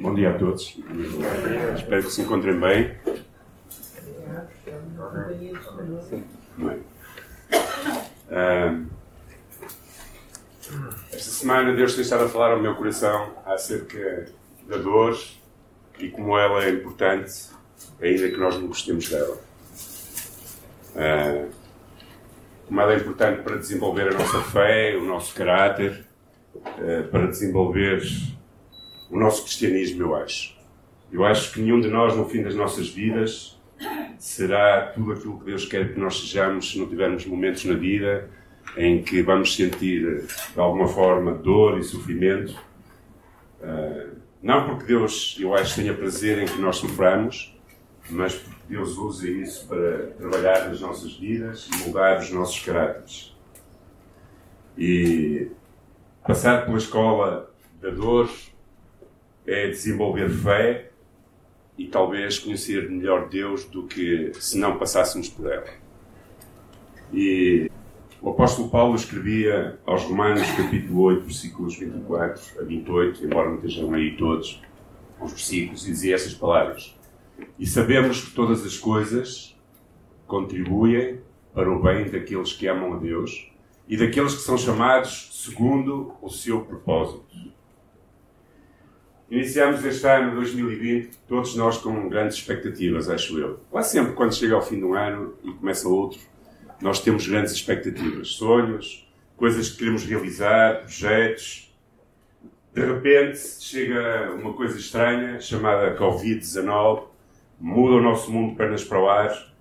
Bom dia a todos. Espero que se encontrem bem. bem. esta semana Deus tem estado a falar ao meu coração acerca da dor e como ela é importante, ainda que nós não gostemos dela. Uh, como ela é importante para desenvolver a nossa fé, o nosso caráter, uh, para desenvolver o nosso cristianismo, eu acho. Eu acho que nenhum de nós, no fim das nossas vidas, será tudo aquilo que Deus quer que nós sejamos se não tivermos momentos na vida em que vamos sentir, de alguma forma, dor e sofrimento. Uh, não porque Deus, eu acho, tenha prazer em que nós soframos, mas porque Deus usa isso para trabalhar nas nossas vidas e mudar os nossos caráteres. E passar pela escola da dor é desenvolver fé e talvez conhecer melhor Deus do que se não passássemos por ela. E o apóstolo Paulo escrevia aos Romanos, capítulo 8, versículos 24 a 28, embora não estejam aí todos os versículos, e dizia essas palavras. E sabemos que todas as coisas contribuem para o bem daqueles que amam a Deus e daqueles que são chamados segundo o seu propósito. Iniciamos este ano 2020, todos nós com grandes expectativas, acho eu. Quase sempre, quando chega ao fim de um ano e começa outro, nós temos grandes expectativas, sonhos, coisas que queremos realizar, projetos. De repente chega uma coisa estranha chamada Covid-19, muda o nosso mundo pernas para o ar.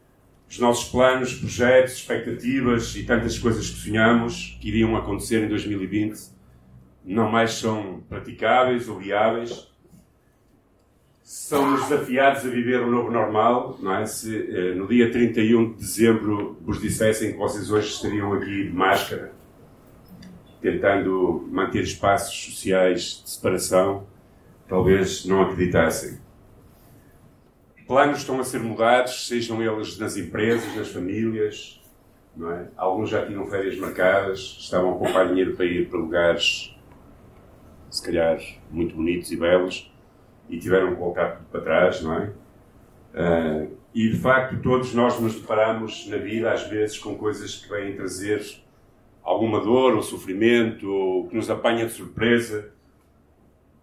Os nossos planos, projetos, expectativas e tantas coisas que sonhamos que iriam acontecer em 2020 não mais são praticáveis ou viáveis. Somos desafiados a viver um novo normal, não é? Se eh, no dia 31 de dezembro vos dissessem que vocês hoje estariam aqui de máscara, tentando manter espaços sociais de separação, talvez não acreditassem. Planos estão a ser mudados, sejam eles nas empresas, nas famílias, não é? Alguns já tinham férias marcadas, estavam a poupar dinheiro para ir para lugares se calhar muito bonitos e belos, e tiveram que voltar tudo para trás, não é? Uh, e de facto, todos nós nos deparamos na vida, às vezes, com coisas que vêm trazer alguma dor ou sofrimento, ou que nos apanha de surpresa.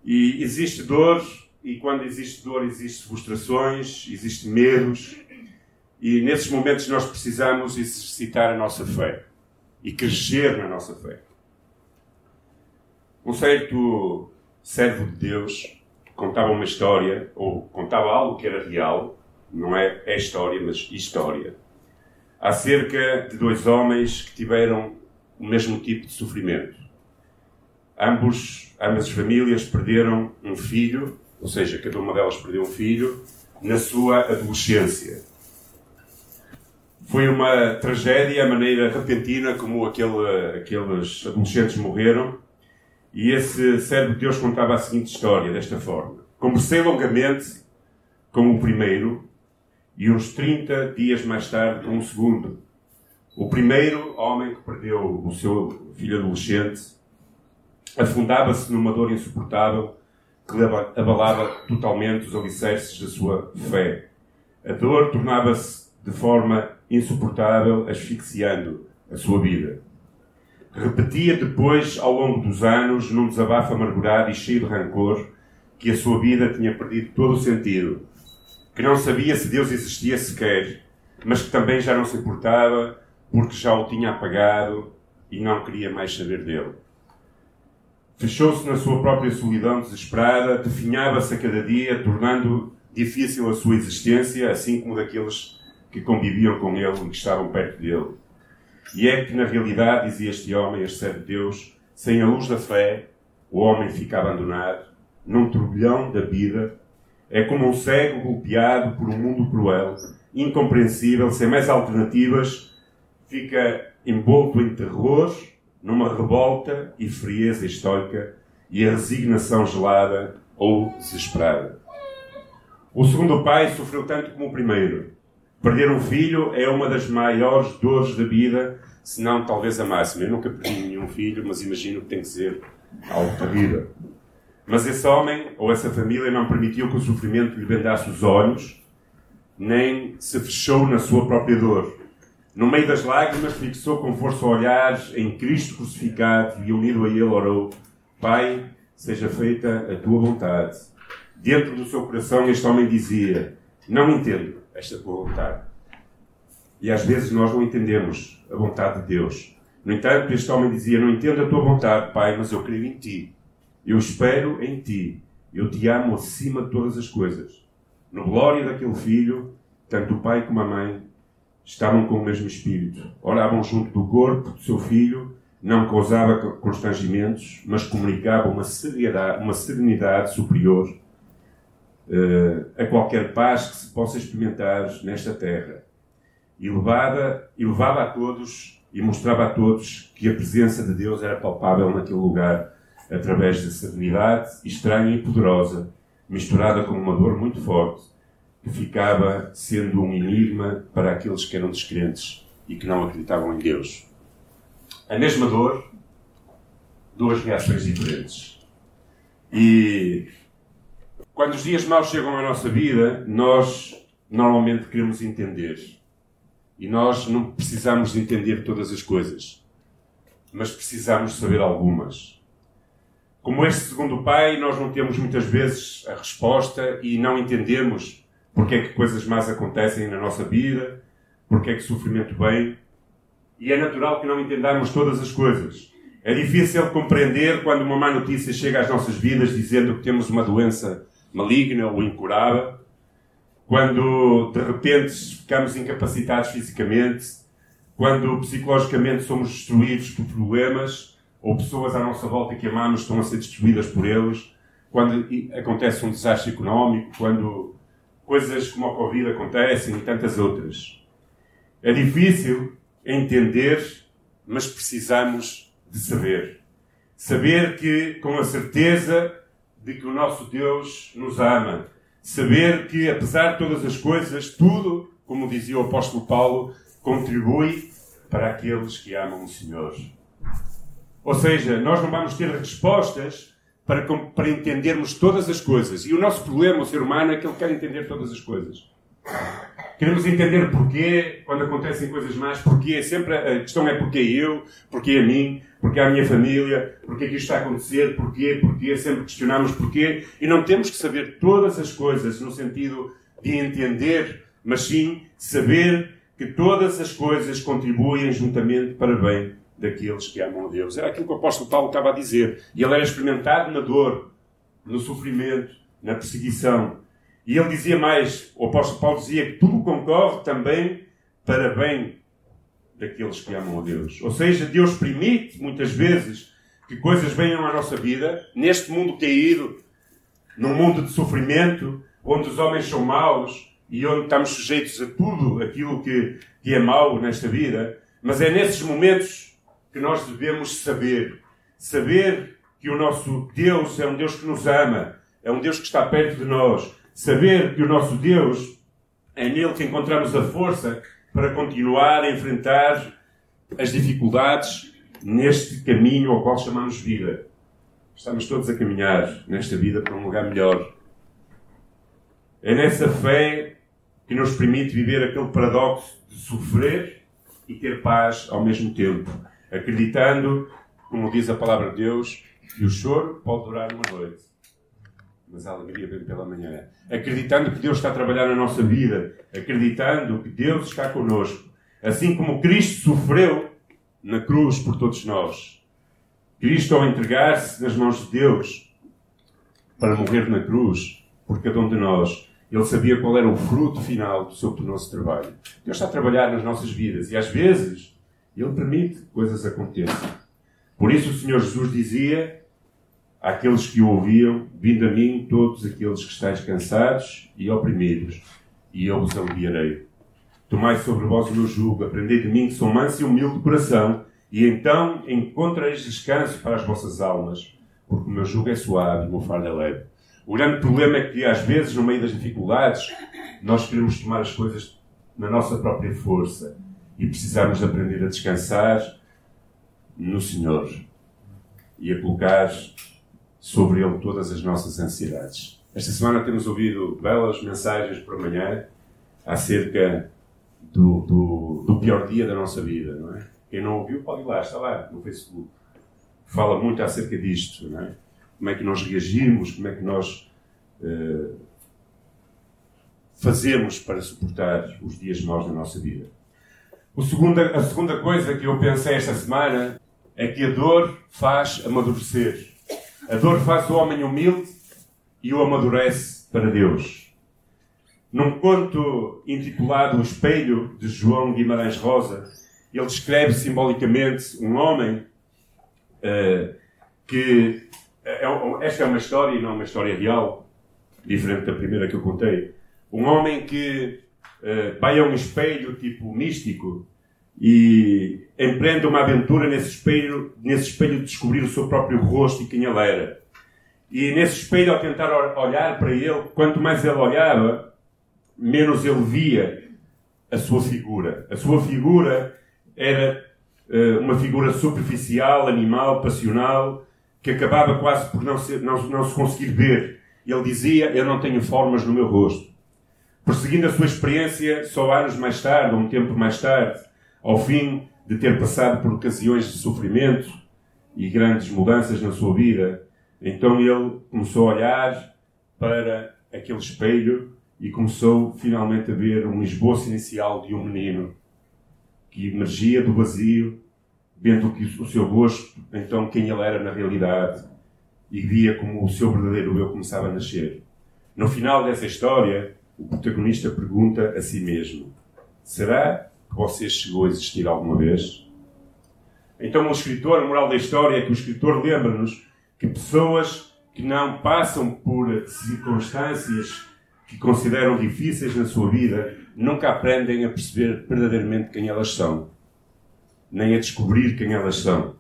E existe dor, e quando existe dor, existem frustrações, existem medos, e nesses momentos nós precisamos exercitar a nossa fé e crescer na nossa fé. Um certo servo de Deus contava uma história, ou contava algo que era real, não é, é história, mas história, acerca de dois homens que tiveram o mesmo tipo de sofrimento. Ambos, ambas as famílias perderam um filho, ou seja, cada uma delas perdeu um filho, na sua adolescência. Foi uma tragédia a maneira repentina como aquele, aqueles adolescentes morreram e esse servo de Deus contava a seguinte história, desta forma. Conversei longamente com o primeiro e uns 30 dias mais tarde com o segundo. O primeiro homem que perdeu o seu filho adolescente afundava-se numa dor insuportável que lhe abalava totalmente os alicerces da sua fé. A dor tornava-se de forma insuportável, asfixiando a sua vida. Repetia depois, ao longo dos anos, num desabafo amargurado e cheio de rancor, que a sua vida tinha perdido todo o sentido, que não sabia se Deus existia sequer, mas que também já não se importava porque já o tinha apagado e não queria mais saber dele. Fechou-se na sua própria solidão desesperada, definhava-se a cada dia, tornando difícil a sua existência, assim como daqueles que conviviam com ele e que estavam perto dele. E é que, na realidade, dizia este homem, este servo de Deus, sem a luz da fé, o homem fica abandonado, num turbilhão da vida, é como um cego golpeado por um mundo cruel, incompreensível, sem mais alternativas, fica envolto em terror, numa revolta e frieza estoica e a resignação gelada ou desesperada. O segundo pai sofreu tanto como o primeiro. Perder um filho é uma das maiores dores da vida, se não talvez a máxima. Eu nunca perdi nenhum filho, mas imagino que tem que ser algo terrível. Mas esse homem ou essa família não permitiu que o sofrimento lhe vendasse os olhos, nem se fechou na sua própria dor. No meio das lágrimas, fixou com força olhares em Cristo crucificado e, unido a ele, orou: Pai, seja feita a tua vontade. Dentro do seu coração, este homem dizia: Não entendo esta tua vontade. E às vezes nós não entendemos a vontade de Deus. No entanto, este homem dizia: Não entendo a tua vontade, Pai, mas eu creio em ti. Eu espero em ti. Eu te amo acima de todas as coisas. No glória daquele filho, tanto o pai como a mãe estavam com o mesmo espírito. Oravam junto do corpo do seu filho, não causava constrangimentos, mas comunicava uma serenidade, uma serenidade superior a qualquer paz que se possa experimentar nesta terra. E levava, e levava a todos e mostrava a todos que a presença de Deus era palpável naquele lugar, através da serenidade estranha e poderosa, misturada com uma dor muito forte, que ficava sendo um enigma para aqueles que eram descrentes e que não acreditavam em Deus. A mesma dor, duas reações diferentes. E quando os dias maus chegam à nossa vida, nós normalmente queremos entender. E nós não precisamos entender todas as coisas, mas precisamos saber algumas. Como este segundo pai, nós não temos muitas vezes a resposta e não entendemos porque é que coisas más acontecem na nossa vida, porque é que sofrimento vem. E é natural que não entendamos todas as coisas. É difícil compreender quando uma má notícia chega às nossas vidas dizendo que temos uma doença maligna ou incurável, quando de repente ficamos incapacitados fisicamente, quando psicologicamente somos destruídos por problemas. Ou pessoas à nossa volta que amamos estão a ser destruídas por eles, quando acontece um desastre económico, quando coisas como a Covid acontecem e tantas outras. É difícil entender, mas precisamos de saber. Saber que, com a certeza de que o nosso Deus nos ama. Saber que, apesar de todas as coisas, tudo, como dizia o apóstolo Paulo, contribui para aqueles que amam o Senhor. Ou seja, nós não vamos ter respostas para, para entendermos todas as coisas. E o nosso problema, o ser humano, é que ele quer entender todas as coisas. Queremos entender porquê, quando acontecem coisas más, porquê. Sempre a questão é porquê eu, porquê a mim, porquê a minha família, porquê que isto está a acontecer, porquê, porquê. Sempre questionamos porquê. E não temos que saber todas as coisas no sentido de entender, mas sim saber que todas as coisas contribuem juntamente para bem daqueles que amam a Deus. Era aquilo que o apóstolo Paulo estava a dizer. E ele era experimentado na dor, no sofrimento, na perseguição. E ele dizia mais, o apóstolo Paulo dizia que tudo concorre também para bem daqueles que amam a Deus. Ou seja, Deus permite, muitas vezes, que coisas venham à nossa vida, neste mundo caído, num mundo de sofrimento, onde os homens são maus e onde estamos sujeitos a tudo aquilo que, que é mau nesta vida. Mas é nesses momentos que nós devemos saber. Saber que o nosso Deus é um Deus que nos ama, é um Deus que está perto de nós. Saber que o nosso Deus é nele que encontramos a força para continuar a enfrentar as dificuldades neste caminho ao qual chamamos vida. Estamos todos a caminhar nesta vida para um lugar melhor. É nessa fé que nos permite viver aquele paradoxo de sofrer e ter paz ao mesmo tempo acreditando, como diz a palavra de Deus, que o choro pode durar uma noite, mas a alegria vem pela manhã. Acreditando que Deus está a trabalhar na nossa vida, acreditando que Deus está conosco, assim como Cristo sofreu na cruz por todos nós. Cristo, ao entregar-se nas mãos de Deus para morrer na cruz por cada um de nós, ele sabia qual era o fruto final do seu penoso trabalho. Deus está a trabalhar nas nossas vidas e às vezes ele permite que coisas aconteçam. Por isso o Senhor Jesus dizia àqueles que o ouviam: Vindo a mim todos aqueles que estáis cansados e oprimidos, e eu vos aliviarei. Tomai sobre vós o meu jugo, aprendei de mim que sou manso e humilde de coração, e então encontrareis descanso para as vossas almas, porque o meu jugo é suave e o meu fardo é leve. O grande problema é que, às vezes, no meio das dificuldades, nós queremos tomar as coisas na nossa própria força e precisamos aprender a descansar no Senhor e a colocar sobre ele todas as nossas ansiedades. Esta semana temos ouvido belas mensagens por manhã acerca do, do, do, pior dia da nossa vida, não é? Quem não ouviu pode ir lá, está lá no Facebook. Fala muito acerca disto, não é? Como é que nós reagimos, como é que nós uh, fazemos para suportar os dias maus da nossa vida. Segunda, a segunda coisa que eu pensei esta semana é que a dor faz amadurecer. A dor faz o homem humilde e o amadurece para Deus. Num conto intitulado O Espelho, de João Guimarães Rosa, ele descreve simbolicamente um homem uh, que. É, esta é uma história e não uma história real, diferente da primeira que eu contei. Um homem que uh, vai a um espelho tipo místico e empreende uma aventura nesse espelho, nesse espelho de descobrir o seu próprio rosto e quem ele era. E nesse espelho, ao tentar olhar para ele, quanto mais ele olhava, menos ele via a sua figura. A sua figura era uh, uma figura superficial, animal, passional, que acabava quase por não, ser, não, não se conseguir ver. Ele dizia: Eu não tenho formas no meu rosto. Prosseguindo a sua experiência, só anos mais tarde, ou um tempo mais tarde, ao fim de ter passado por ocasiões de sofrimento e grandes mudanças na sua vida, então ele começou a olhar para aquele espelho e começou finalmente a ver um esboço inicial de um menino que emergia do vazio, vendo o seu rosto, então quem ele era na realidade, e via como o seu verdadeiro eu começava a nascer. No final dessa história, o protagonista pergunta a si mesmo: Será que você chegou a existir alguma vez? Então, o escritor, a moral da história é que o escritor lembra-nos que pessoas que não passam por circunstâncias que consideram difíceis na sua vida nunca aprendem a perceber verdadeiramente quem elas são, nem a descobrir quem elas são.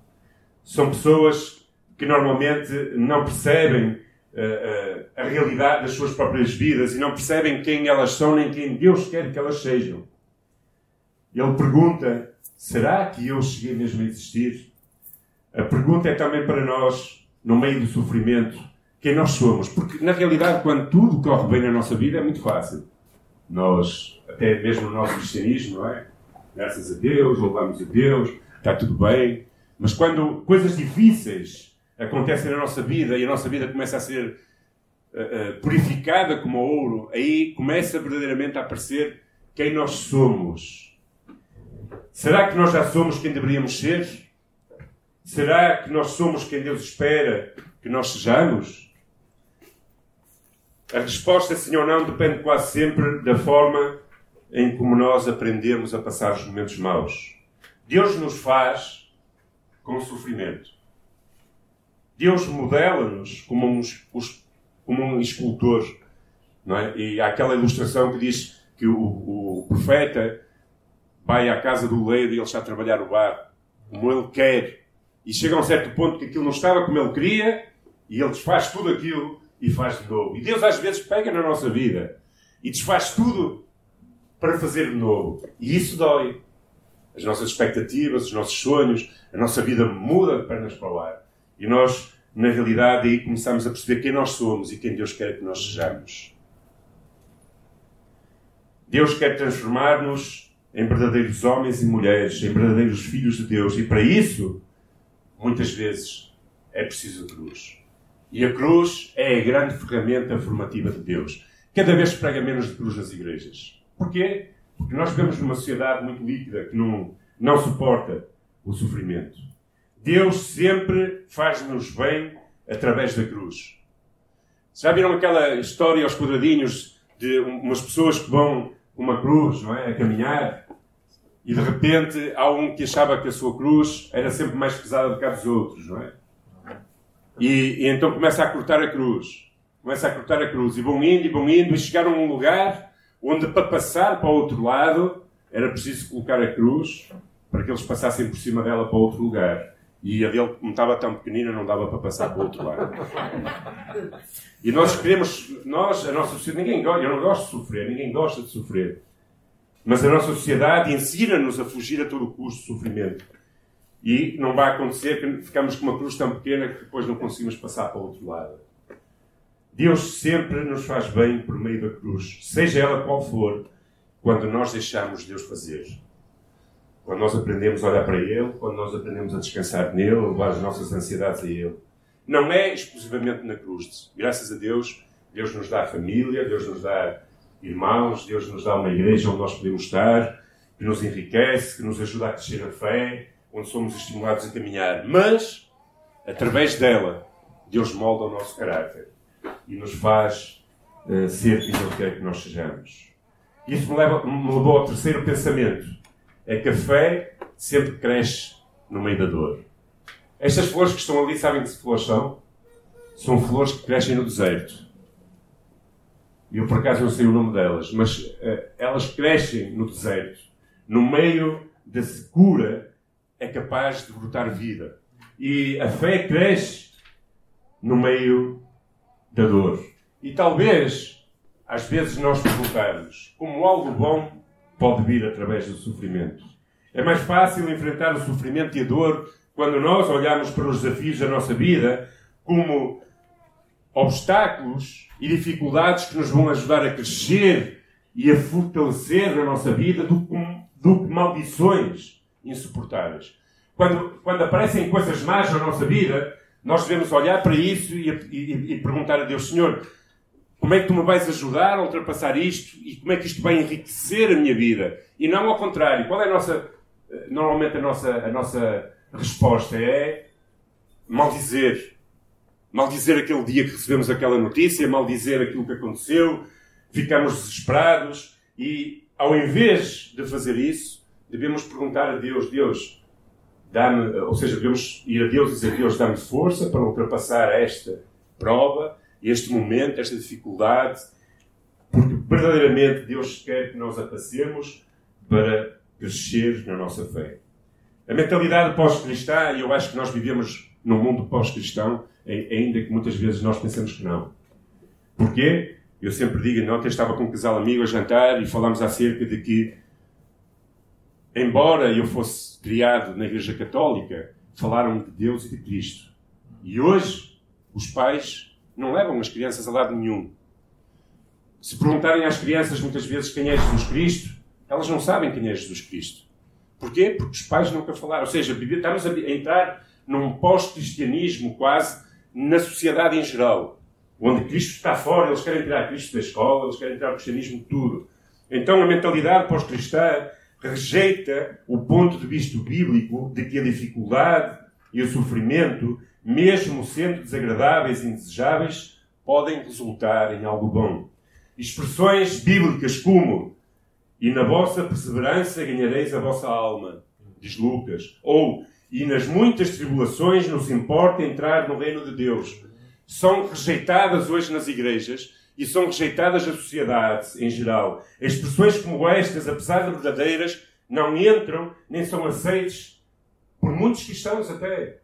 São pessoas que normalmente não percebem uh, a realidade das suas próprias vidas e não percebem quem elas são nem quem Deus quer que elas sejam. Ele pergunta: será que eu cheguei mesmo a existir? A pergunta é também para nós, no meio do sofrimento, quem nós somos. Porque, na realidade, quando tudo corre bem na nossa vida, é muito fácil. Nós, até mesmo no nosso cristianismo, não é? Graças a Deus, louvamos a Deus, está tudo bem. Mas quando coisas difíceis acontecem na nossa vida e a nossa vida começa a ser uh, uh, purificada como ouro, aí começa verdadeiramente a aparecer quem nós somos. Será que nós já somos quem deveríamos ser? Será que nós somos quem Deus espera que nós sejamos? A resposta, sim ou não, depende quase sempre da forma em como nós aprendemos a passar os momentos maus. Deus nos faz com sofrimento. Deus modela-nos como um, como um escultor. Não é? E há aquela ilustração que diz que o, o profeta vai à casa do leiro e ele está a trabalhar o bar como ele quer. E chega a um certo ponto que aquilo não estava como ele queria e ele desfaz tudo aquilo e faz de novo. E Deus às vezes pega na nossa vida e desfaz tudo para fazer de novo. E isso dói. As nossas expectativas, os nossos sonhos, a nossa vida muda de pernas para o ar. E nós, na realidade, aí começamos a perceber quem nós somos e quem Deus quer que nós sejamos. Deus quer transformar-nos em verdadeiros homens e mulheres, em verdadeiros filhos de Deus. E para isso, muitas vezes, é preciso a cruz. E a cruz é a grande ferramenta formativa de Deus. Cada vez se prega menos de cruz nas igrejas. Porquê? Porque nós vivemos numa sociedade muito líquida que não, não suporta o sofrimento. Deus sempre faz-nos bem através da cruz. Já viram aquela história aos quadradinhos de umas pessoas que vão uma cruz, não é? A caminhar e de repente há um que achava que a sua cruz era sempre mais pesada do que a dos outros, não é? E, e, então começa a cortar a cruz. Começa a cortar a cruz. E vão indo e vão indo e chegaram a um lugar onde para passar para o outro lado era preciso colocar a cruz para que eles passassem por cima dela para outro lugar. E a dele, como estava tão pequenina, não dava para passar para o outro lado. E nós queremos, nós, a nossa sociedade, ninguém gosta, eu não gosto de sofrer, ninguém gosta de sofrer. Mas a nossa sociedade ensina-nos a fugir a todo custo do sofrimento. E não vai acontecer que ficamos com uma cruz tão pequena que depois não conseguimos passar para o outro lado. Deus sempre nos faz bem por meio da cruz, seja ela qual for, quando nós deixamos Deus fazer. Quando nós aprendemos a olhar para Ele, quando nós aprendemos a descansar nele, a levar as nossas ansiedades a Ele. Não é exclusivamente na cruz. Graças a Deus, Deus nos dá família, Deus nos dá irmãos, Deus nos dá uma igreja onde nós podemos estar, que nos enriquece, que nos ajuda a crescer na fé, onde somos estimulados a caminhar. Mas, através dela, Deus molda o nosso caráter e nos faz uh, ser quem Ele quer que nós sejamos. Isso me, leva, me levou ao terceiro pensamento. É que a fé sempre cresce no meio da dor. Estas flores que estão ali, sabem que flores são? São flores que crescem no deserto. Eu, por acaso, não sei o nome delas, mas uh, elas crescem no deserto. No meio da secura é capaz de brotar vida. E a fé cresce no meio da dor. E talvez, às vezes, nós perguntarmos como algo bom pode vir através do sofrimento. É mais fácil enfrentar o sofrimento e a dor quando nós olhamos para os desafios da nossa vida como obstáculos e dificuldades que nos vão ajudar a crescer e a fortalecer na nossa vida do que, do que maldições insuportáveis. Quando, quando aparecem coisas más na nossa vida, nós devemos olhar para isso e, e, e, perguntar a Deus, Senhor, como é que tu me vais ajudar a ultrapassar isto e como é que isto vai enriquecer a minha vida? E não ao contrário. Qual é a nossa, normalmente a nossa, a nossa resposta? É maldizer. Maldizer aquele dia que recebemos aquela notícia, maldizer aquilo que aconteceu, ficamos desesperados e, ao invés de fazer isso, devemos perguntar a Deus, Deus, dá-me, ou seja, devemos ir a Deus e dizer: Deus, dá-me força para ultrapassar esta prova, este momento, esta dificuldade, porque verdadeiramente Deus quer que nós a passemos para crescer na nossa fé. A mentalidade pós-cristã, e eu acho que nós vivemos num mundo pós-cristão, ainda que muitas vezes nós pensemos que não. Porquê? Eu sempre digo, ontem estava com um casal amigo a jantar e falámos acerca de que embora eu fosse criado na Igreja Católica, falaram de Deus e de Cristo. E hoje, os pais não levam as crianças a lado nenhum. Se perguntarem às crianças muitas vezes quem é Jesus Cristo, elas não sabem quem é Jesus Cristo. Porquê? Porque os pais nunca falaram. Ou seja, estamos a entrar num pós-cristianismo quase na sociedade em geral. Onde Cristo está fora, eles querem tirar Cristo da escola, eles querem tirar o cristianismo de tudo. Então a mentalidade pós-cristã rejeita o ponto de vista bíblico de que a dificuldade e o sofrimento, mesmo sendo desagradáveis e indesejáveis, podem resultar em algo bom. Expressões bíblicas como e na vossa perseverança ganhareis a vossa alma, diz Lucas, ou e nas muitas tribulações nos importa entrar no reino de Deus, são rejeitadas hoje nas igrejas e são rejeitadas na sociedade em geral. Expressões como estas, apesar de verdadeiras, não entram nem são aceites por muitos cristãos até.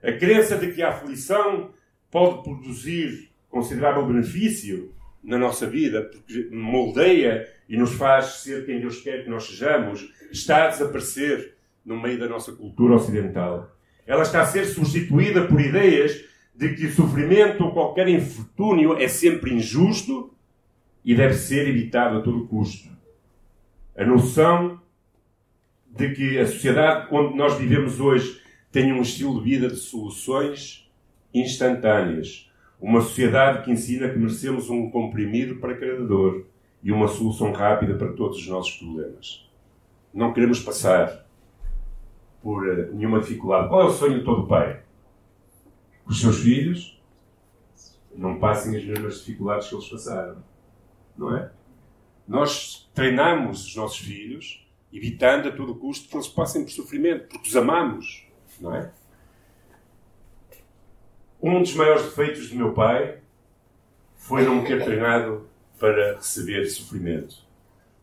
A crença de que a aflição pode produzir considerável benefício na nossa vida, porque moldeia e nos faz ser quem Deus quer que nós sejamos, está a desaparecer no meio da nossa cultura ocidental. Ela está a ser substituída por ideias de que sofrimento ou qualquer infortúnio é sempre injusto e deve ser evitado a todo custo. A noção de que a sociedade onde nós vivemos hoje tem um estilo de vida de soluções instantâneas. Uma sociedade que ensina que merecemos um comprimido para cada dor e uma solução rápida para todos os nossos problemas. Não queremos passar por eh, nenhuma dificuldade. Qual é o sonho de todo pai? que os seus filhos não passem as mesmas dificuldades que eles passaram. Não é? Nós treinamos os nossos filhos evitando a todo custo que eles passem por sofrimento, porque os amamos. Não é? Um dos maiores defeitos do meu pai foi não me ter treinado para receber sofrimento.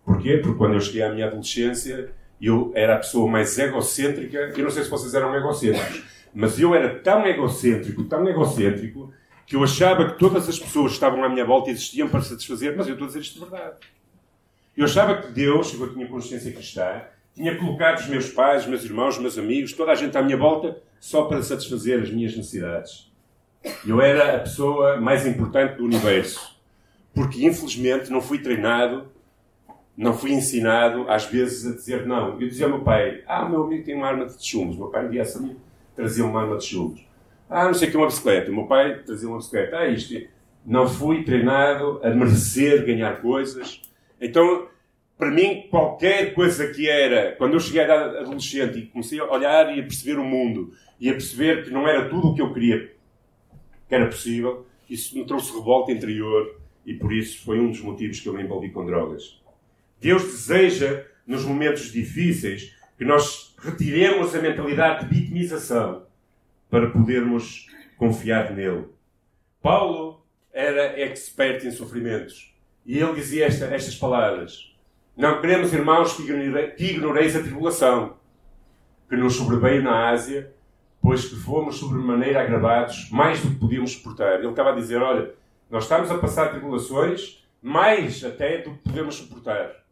Porquê? Porque quando eu cheguei à minha adolescência, eu era a pessoa mais egocêntrica. Eu não sei se vocês eram egocêntricos, mas eu era tão egocêntrico, tão egocêntrico, que eu achava que todas as pessoas que estavam à minha volta existiam para satisfazer, mas eu estou a dizer isto de verdade. Eu achava que Deus, eu tinha consciência cristã, Tinha colocado os meus pais, os meus irmãos, os meus amigos, toda a gente à minha volta, só para satisfazer as minhas necessidades. Eu era a pessoa mais importante do universo. Porque, infelizmente, não fui treinado, não fui ensinado, às vezes, a dizer não. Eu dizia ao meu pai: Ah, o meu amigo tem uma arma de chumos. O meu pai me disse a trazia uma arma de chumos. Ah, não sei o que, uma bicicleta. O meu pai trazia uma bicicleta. Ah, isto. Não fui treinado a merecer ganhar coisas. Então, para mim, qualquer coisa que era, quando eu cheguei a idade adolescente e comecei a olhar e a perceber o mundo e a perceber que não era tudo o que eu queria que era possível, isso me trouxe revolta interior e por isso foi um dos motivos que eu me envolvi com drogas. Deus deseja, nos momentos difíceis, que nós retiremos a mentalidade de vitimização para podermos confiar nele. Paulo era expert em sofrimentos e ele dizia esta, estas palavras: Não queremos, irmãos, que ignoreis a tribulação que nos sobreveio na Ásia pois que fomos sobremaneira agravados, mais do que podíamos suportar. Ele estava a dizer: olha, nós estamos a passar tribulações, mais até do que podemos suportar.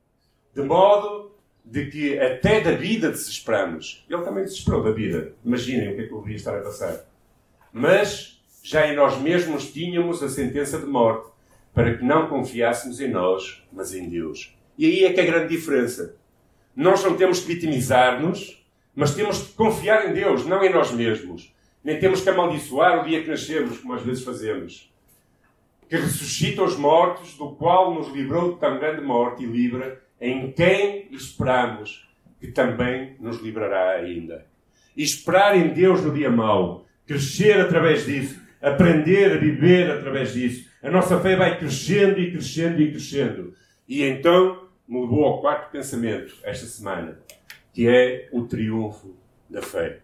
De modo de que até da vida desesperamos. Ele também desesperou da vida. Imaginem o que é que eu devia estar a passar. Mas já em nós mesmos tínhamos a sentença de morte, para que não confiássemos em nós, mas em Deus. E aí é que é a grande diferença. Nós não temos que vitimizar-nos, mas temos que confiar em Deus, não em nós mesmos. Nem temos que amaldiçoar o dia que nascemos, como às vezes fazemos. Que ressuscita os mortos, do qual nos livrou de tão grande morte e livra, em quem esperamos, que também nos livrará ainda. E esperar em Deus no dia mau, crescer através disso, aprender a viver através disso. A nossa fé vai crescendo e crescendo e crescendo. E então me levou ao quarto pensamento esta semana que é o triunfo da fé.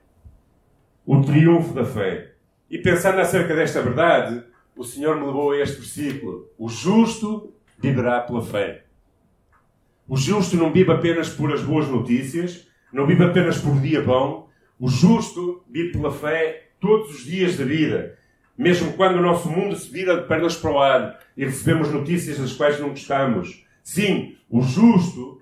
O triunfo da fé. E pensando acerca desta verdade, o Senhor me levou a este versículo: O justo viverá pela fé. O justo não vive apenas por as boas notícias, não vive apenas por dia bom. O justo vive pela fé todos os dias da vida. Mesmo quando o nosso mundo se vira de pernas para o ar e recebemos notícias das quais não gostamos. Sim, o justo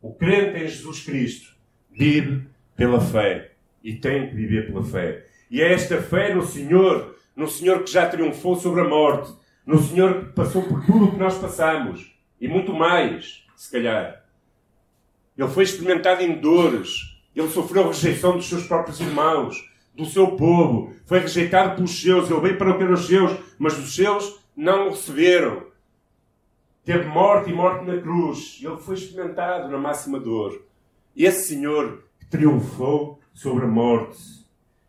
o crente em Jesus Cristo vive pela fé e tem que viver pela fé. E é esta fé no Senhor, no Senhor que já triunfou sobre a morte, no Senhor que passou por tudo o que nós passamos e muito mais, se calhar. Ele foi experimentado em dores, ele sofreu rejeição dos seus próprios irmãos, do seu povo, foi rejeitado pelos seus, ele veio para o que eram os seus, mas os seus não o receberam teve morte e morte na cruz. Ele foi experimentado na máxima dor. Esse Senhor que triunfou sobre a morte,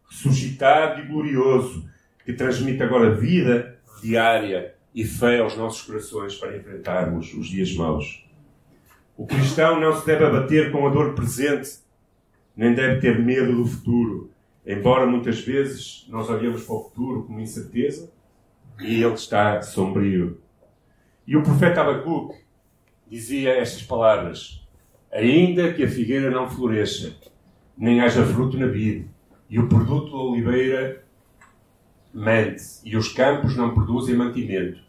ressuscitado e glorioso, que transmite agora vida diária e fé aos nossos corações para enfrentarmos os dias maus. O cristão não se deve abater com a dor presente, nem deve ter medo do futuro, embora muitas vezes nós olhemos para o futuro com incerteza e ele está sombrio. E o profeta Abacuque dizia estas palavras: Ainda que a figueira não floresça, nem haja fruto na vide, e o produto da oliveira mente, e os campos não produzem mantimento,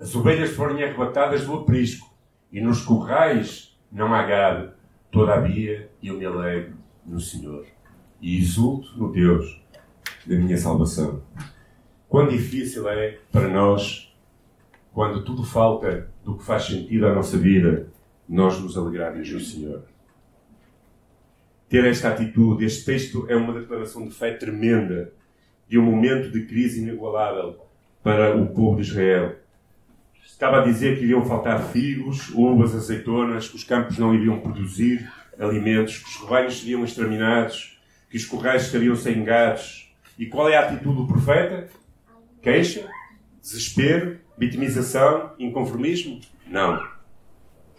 as ovelhas forem arrebatadas do aprisco, e nos currais não há gado, todavia eu me alegro no Senhor, e exulto no Deus da minha salvação. Quão difícil é para nós quando tudo falta do que faz sentido à nossa vida, nós nos alegrarmos no Senhor. Ter esta atitude, este texto é uma declaração de fé tremenda, de um momento de crise inigualável para o povo de Israel. Estava a dizer que iriam faltar figos, uvas, azeitonas, que os campos não iriam produzir alimentos, que os rebanhos seriam exterminados, que os corrais estariam sem gatos. E qual é a atitude do profeta? Queixa, desespero, Vitimização, inconformismo? Não.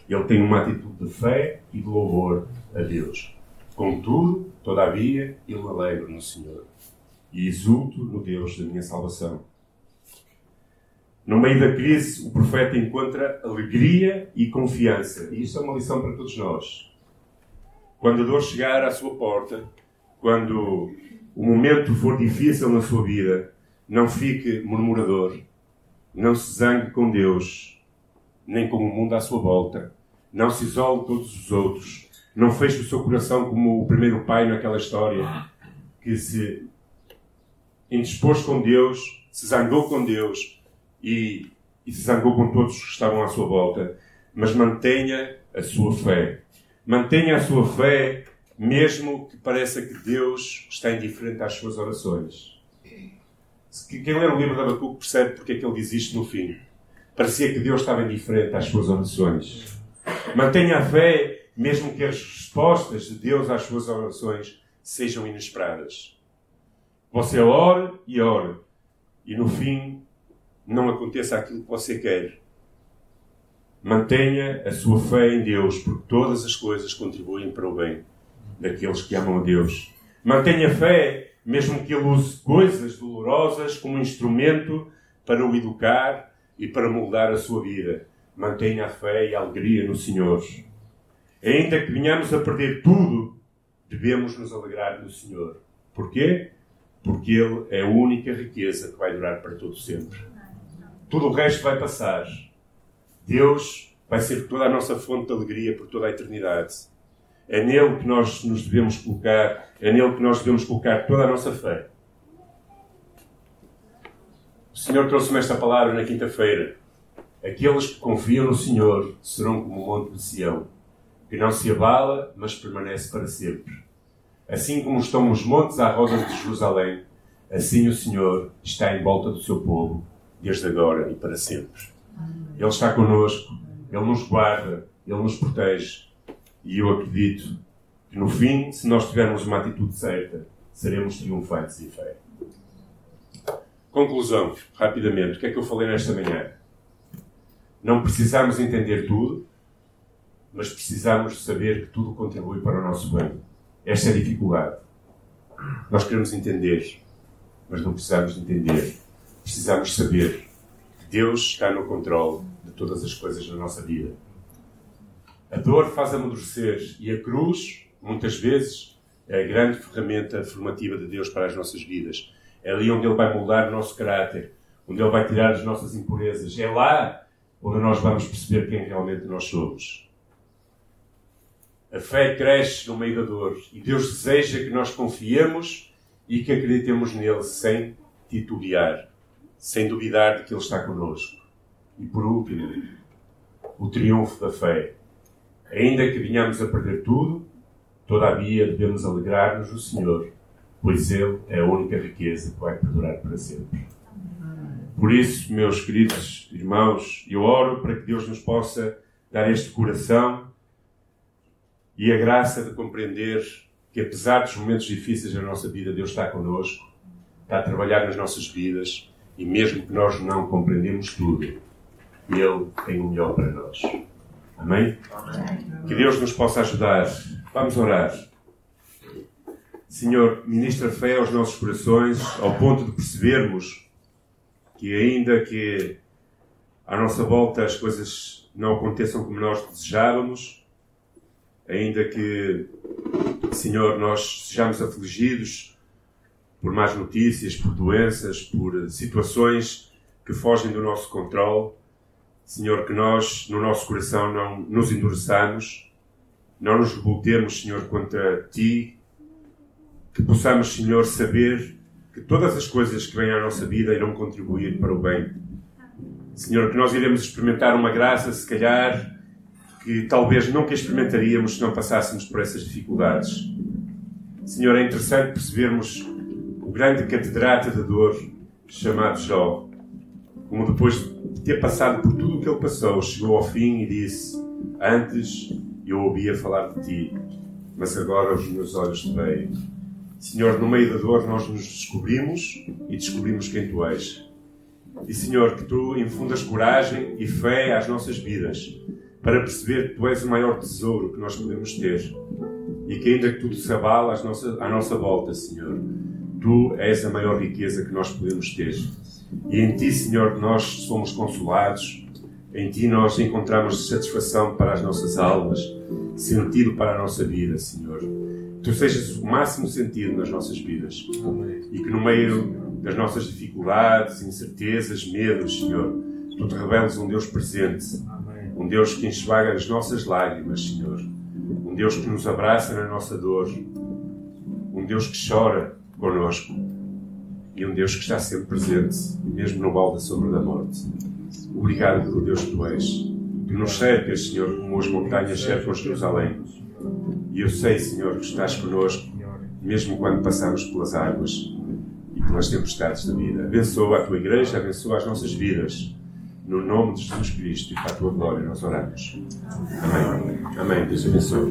Ele tem uma atitude de fé e de louvor a Deus. Contudo, todavia, eu me alegro no Senhor e exulto no Deus da minha salvação. No meio da crise, o profeta encontra alegria e confiança. E isto é uma lição para todos nós. Quando a dor chegar à sua porta, quando o momento for difícil na sua vida, não fique murmurador, não se zangue com Deus, nem com o mundo à sua volta. Não se isole todos os outros. não fez do seu coração como o primeiro pai naquela história, que se indispôs com Deus, se zangou com Deus e, e se zangou com todos que estavam à sua volta. Mas mantenha a sua fé. Mantenha a sua fé, mesmo que pareça que Deus está indiferente às suas orações. Quem lê o livro de Abacuque percebe porque é que ele diz isto no fim. Parecia que Deus estava indiferente às suas orações. Mantenha a fé, mesmo que as respostas de Deus às suas orações sejam inesperadas. Você ore e ore, e no fim não aconteça aquilo que você quer. Mantenha a sua fé em Deus, porque todas as coisas contribuem para o bem daqueles que amam a Deus. Mantenha fé, mesmo que ele use coisas dolorosas como instrumento para o educar e para moldar a sua vida. Mantenha a fé e a alegria no Senhor. Ainda que venhamos a perder tudo, devemos nos alegrar no Senhor. Porquê? Porque Ele é a única riqueza que vai durar para todo sempre. Tudo o resto vai passar. Deus vai ser toda a nossa fonte de alegria por toda a eternidade. É nele que nós nos devemos colocar, é nele que nós devemos colocar toda a nossa fé. O Senhor trouxe-me esta palavra na quinta-feira. Aqueles que confiam no Senhor serão como o monte de Sião, que não se abala, mas permanece para sempre. Assim como estão os montes à roda de Jerusalém, assim o Senhor está em volta do seu povo, desde agora e para sempre. Ele está conosco, Ele nos guarda, Ele nos protege. E eu acredito que no fim, se nós tivermos uma atitude certa, seremos triunfantes em fé. Conclusão, rapidamente. O que é que eu falei nesta manhã? Não precisamos entender tudo, mas precisamos saber que tudo contribui para o nosso bem. Esta é a dificuldade. Nós queremos entender, mas não precisamos entender. Precisamos saber que Deus está no controle de todas as coisas na nossa vida. A dor faz amadurecer e a cruz, muitas vezes, é a grande ferramenta formativa de Deus para as nossas vidas. É ali onde Ele vai moldar o nosso caráter, onde Ele vai tirar as nossas impurezas. É lá onde nós vamos perceber quem realmente nós somos. A fé cresce no meio da dor e Deus deseja que nós confiemos e que acreditemos nele sem titubear, sem duvidar de que Ele está conosco. E por último, o triunfo da fé. Ainda que venhamos a perder tudo, todavia devemos alegrar-nos no Senhor, pois Ele é a única riqueza que vai perdurar para sempre. Por isso, meus queridos irmãos, eu oro para que Deus nos possa dar este coração e a graça de compreender que, apesar dos momentos difíceis da nossa vida, Deus está connosco, está a trabalhar nas nossas vidas e, mesmo que nós não compreendemos tudo, Ele tem o melhor para nós. Amém? Amém? Que Deus nos possa ajudar. Vamos orar. Senhor, ministra fé aos nossos corações, ao ponto de percebermos que, ainda que à nossa volta as coisas não aconteçam como nós desejávamos, ainda que, Senhor, nós sejamos afligidos por más notícias, por doenças, por situações que fogem do nosso controle, Senhor, que nós, no nosso coração, não nos endureçamos, não nos revoltemos, Senhor, contra Ti, que possamos, Senhor, saber que todas as coisas que vêm à nossa vida irão contribuir para o bem. Senhor, que nós iremos experimentar uma graça, se calhar, que talvez nunca experimentaríamos se não passássemos por essas dificuldades. Senhor, é interessante percebermos o grande catedrático da dor chamado Jó, como depois de ter passado por tudo o que ele passou, chegou ao fim e disse: Antes eu ouvia falar de ti, mas agora os meus olhos te veem. Senhor, no meio da dor nós nos descobrimos e descobrimos quem tu és. E Senhor, que tu infundas coragem e fé às nossas vidas para perceber que tu és o maior tesouro que nós podemos ter e que ainda que tudo se abala à nossa, à nossa volta, Senhor, tu és a maior riqueza que nós podemos ter. E em ti, Senhor, nós somos consolados, em ti nós encontramos satisfação para as nossas almas, sentido para a nossa vida, Senhor. Tu sejas o máximo sentido nas nossas vidas e que no meio das nossas dificuldades, incertezas, medos, Senhor, tu te reveles um Deus presente um Deus que enxuga as nossas lágrimas, Senhor. Um Deus que nos abraça na nossa dor, um Deus que chora conosco e um Deus que está sempre presente, mesmo no balde da sombra da morte. Obrigado pelo Deus que tu és, que nos cercas, Senhor, como as montanhas cercam Jerusalém. E eu sei, Senhor, que estás conosco, mesmo quando passamos pelas águas e pelas tempestades da vida. Abençoa a tua igreja, abençoa as nossas vidas. No nome de Jesus Cristo e para a tua glória nós oramos. Amém. Amém. Deus abençoe.